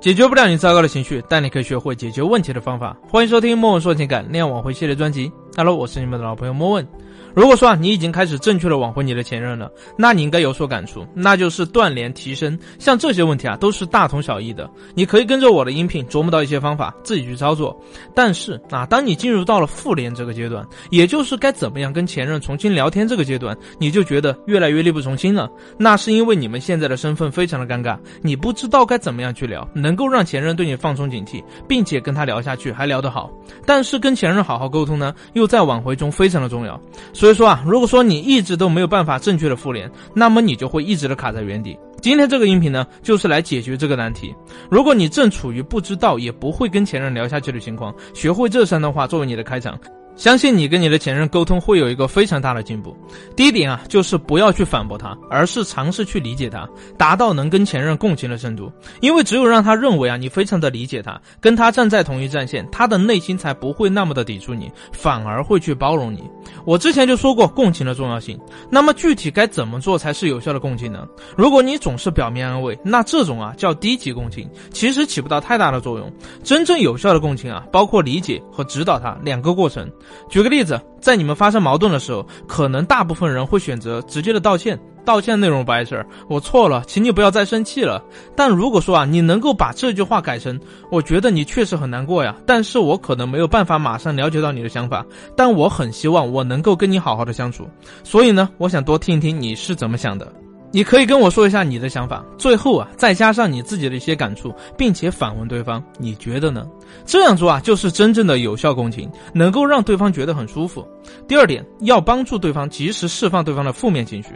解决不了你糟糕的情绪，但你可以学会解决问题的方法。欢迎收听莫问说情感恋爱挽回系列专辑。Hello，我是你们的老朋友莫问。如果说啊，你已经开始正确的挽回你的前任了，那你应该有所感触，那就是断联提升。像这些问题啊，都是大同小异的。你可以跟着我的音频琢磨到一些方法，自己去操作。但是啊，当你进入到了复联这个阶段，也就是该怎么样跟前任重新聊天这个阶段，你就觉得越来越力不从心了。那是因为你们现在的身份非常的尴尬，你不知道该怎么样去聊，能够让前任对你放松警惕，并且跟他聊下去还聊得好。但是跟前任好好沟通呢，又在挽回中非常的重要。所以说啊，如果说你一直都没有办法正确的复联，那么你就会一直的卡在原地。今天这个音频呢，就是来解决这个难题。如果你正处于不知道也不会跟前任聊下去的情况，学会这三段话作为你的开场。相信你跟你的前任沟通会有一个非常大的进步。第一点啊，就是不要去反驳他，而是尝试去理解他，达到能跟前任共情的程度。因为只有让他认为啊，你非常的理解他，跟他站在同一战线，他的内心才不会那么的抵触你，反而会去包容你。我之前就说过共情的重要性。那么具体该怎么做才是有效的共情呢？如果你总是表面安慰，那这种啊叫低级共情，其实起不到太大的作用。真正有效的共情啊，包括理解和指导他两个过程。举个例子，在你们发生矛盾的时候，可能大部分人会选择直接的道歉，道歉内容不碍事儿，我错了，请你不要再生气了。但如果说啊，你能够把这句话改成，我觉得你确实很难过呀，但是我可能没有办法马上了解到你的想法，但我很希望我能够跟你好好的相处，所以呢，我想多听一听你是怎么想的。你可以跟我说一下你的想法，最后啊再加上你自己的一些感触，并且反问对方，你觉得呢？这样做啊就是真正的有效共情，能够让对方觉得很舒服。第二点，要帮助对方及时释放对方的负面情绪。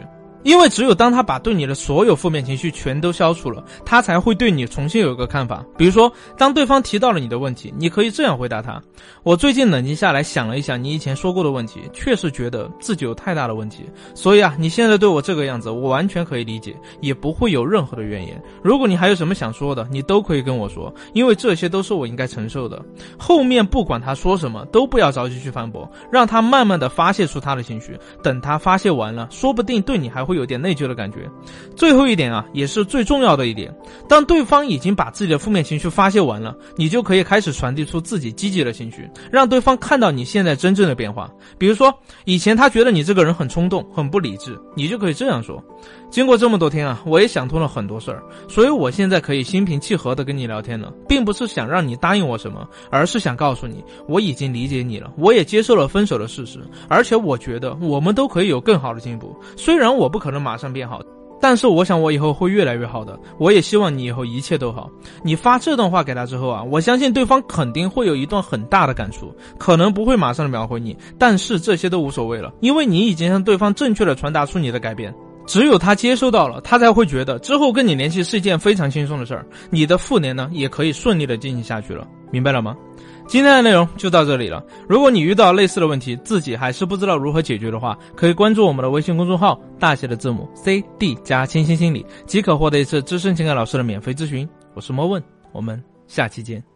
因为只有当他把对你的所有负面情绪全都消除了，他才会对你重新有一个看法。比如说，当对方提到了你的问题，你可以这样回答他：我最近冷静下来想了一想，你以前说过的问题，确实觉得自己有太大的问题。所以啊，你现在对我这个样子，我完全可以理解，也不会有任何的怨言。如果你还有什么想说的，你都可以跟我说，因为这些都是我应该承受的。后面不管他说什么，都不要着急去反驳，让他慢慢的发泄出他的情绪。等他发泄完了，说不定对你还会会。有点内疚的感觉。最后一点啊，也是最重要的一点，当对方已经把自己的负面情绪发泄完了，你就可以开始传递出自己积极的情绪，让对方看到你现在真正的变化。比如说，以前他觉得你这个人很冲动、很不理智，你就可以这样说：经过这么多天啊，我也想通了很多事儿，所以我现在可以心平气和的跟你聊天了，并不是想让你答应我什么，而是想告诉你，我已经理解你了，我也接受了分手的事实，而且我觉得我们都可以有更好的进步。虽然我不可能马上变好，但是我想我以后会越来越好的。我也希望你以后一切都好。你发这段话给他之后啊，我相信对方肯定会有一段很大的感触，可能不会马上秒回你，但是这些都无所谓了，因为你已经向对方正确的传达出你的改变。只有他接收到了，他才会觉得之后跟你联系是一件非常轻松的事儿。你的复联呢，也可以顺利的进行下去了，明白了吗？今天的内容就到这里了。如果你遇到类似的问题，自己还是不知道如何解决的话，可以关注我们的微信公众号，大写的字母 C D 加清新心理，即可获得一次资深情感老师的免费咨询。我是莫问，我们下期见。